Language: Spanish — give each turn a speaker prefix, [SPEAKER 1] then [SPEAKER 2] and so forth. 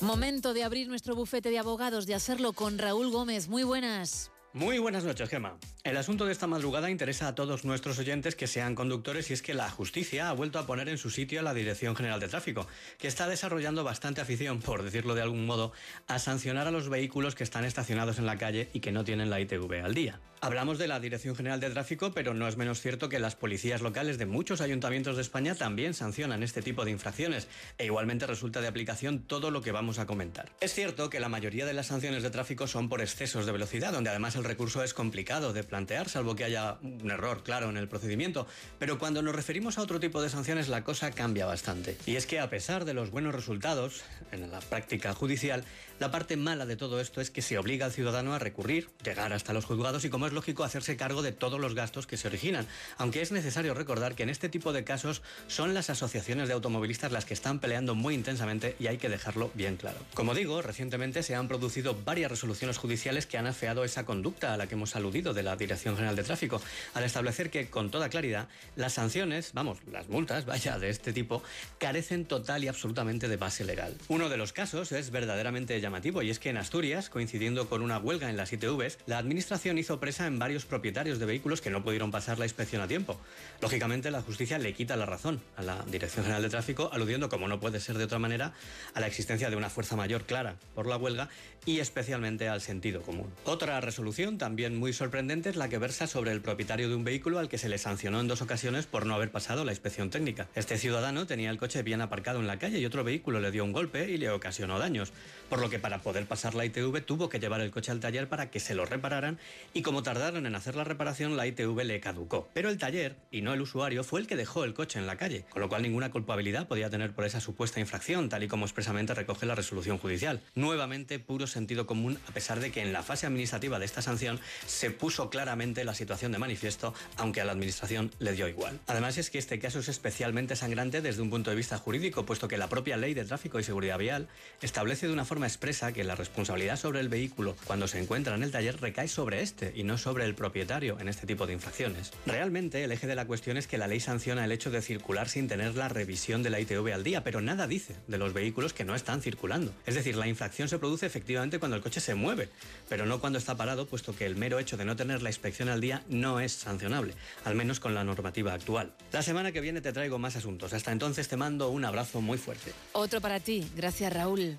[SPEAKER 1] Momento de abrir nuestro bufete de abogados, de hacerlo con Raúl Gómez. Muy buenas.
[SPEAKER 2] Muy buenas noches, Gemma. El asunto de esta madrugada interesa a todos nuestros oyentes que sean conductores y es que la justicia ha vuelto a poner en su sitio a la Dirección General de Tráfico, que está desarrollando bastante afición, por decirlo de algún modo, a sancionar a los vehículos que están estacionados en la calle y que no tienen la ITV al día. Hablamos de la Dirección General de Tráfico, pero no es menos cierto que las policías locales de muchos ayuntamientos de España también sancionan este tipo de infracciones e igualmente resulta de aplicación todo lo que vamos a comentar. Es cierto que la mayoría de las sanciones de tráfico son por excesos de velocidad, donde además el recurso es complicado de plantear, salvo que haya un error claro en el procedimiento. Pero cuando nos referimos a otro tipo de sanciones, la cosa cambia bastante. Y es que a pesar de los buenos resultados en la práctica judicial, la parte mala de todo esto es que se obliga al ciudadano a recurrir, llegar hasta los juzgados y, como es lógico, hacerse cargo de todos los gastos que se originan. Aunque es necesario recordar que en este tipo de casos son las asociaciones de automovilistas las que están peleando muy intensamente y hay que dejarlo bien claro. Como digo, recientemente se han producido varias resoluciones judiciales que han afeado esa conducta a la que hemos aludido de la Dirección General de Tráfico, al establecer que, con toda claridad, las sanciones, vamos, las multas, vaya, de este tipo, carecen total y absolutamente de base legal. Uno de los casos es verdaderamente llamativo y es que en Asturias, coincidiendo con una huelga en las ITVs, la Administración hizo presa en varios propietarios de vehículos que no pudieron pasar la inspección a tiempo. Lógicamente, la justicia le quita la razón a la Dirección General de Tráfico, aludiendo, como no puede ser de otra manera, a la existencia de una fuerza mayor clara por la huelga y especialmente al sentido común. Otra resolución también muy sorprendente es la que versa sobre el propietario de un vehículo al que se le sancionó en dos ocasiones por no haber pasado la inspección técnica. Este ciudadano tenía el coche bien aparcado en la calle y otro vehículo le dio un golpe y le ocasionó daños, por lo que para poder pasar la ITV tuvo que llevar el coche al taller para que se lo repararan y como tardaron en hacer la reparación la ITV le caducó. Pero el taller, y no el usuario, fue el que dejó el coche en la calle, con lo cual ninguna culpabilidad podía tener por esa supuesta infracción, tal y como expresamente recoge la resolución judicial. Nuevamente puro sentido común a pesar de que en la fase administrativa de esta sanción se puso claramente la situación de manifiesto, aunque a la Administración le dio igual. Además es que este caso es especialmente sangrante desde un punto de vista jurídico, puesto que la propia Ley de Tráfico y Seguridad Vial establece de una forma expresa que la responsabilidad sobre el vehículo cuando se encuentra en el taller recae sobre este y no sobre el propietario en este tipo de infracciones. Realmente el eje de la cuestión es que la ley sanciona el hecho de circular sin tener la revisión de la ITV al día, pero nada dice de los vehículos que no están circulando. Es decir, la infracción se produce efectivamente cuando el coche se mueve, pero no cuando está parado, puesto que el mero hecho de no tener la inspección al día no es sancionable, al menos con la normativa actual. La semana que viene te traigo más asuntos. Hasta entonces te mando un abrazo muy fuerte.
[SPEAKER 1] Otro para ti. Gracias, Raúl.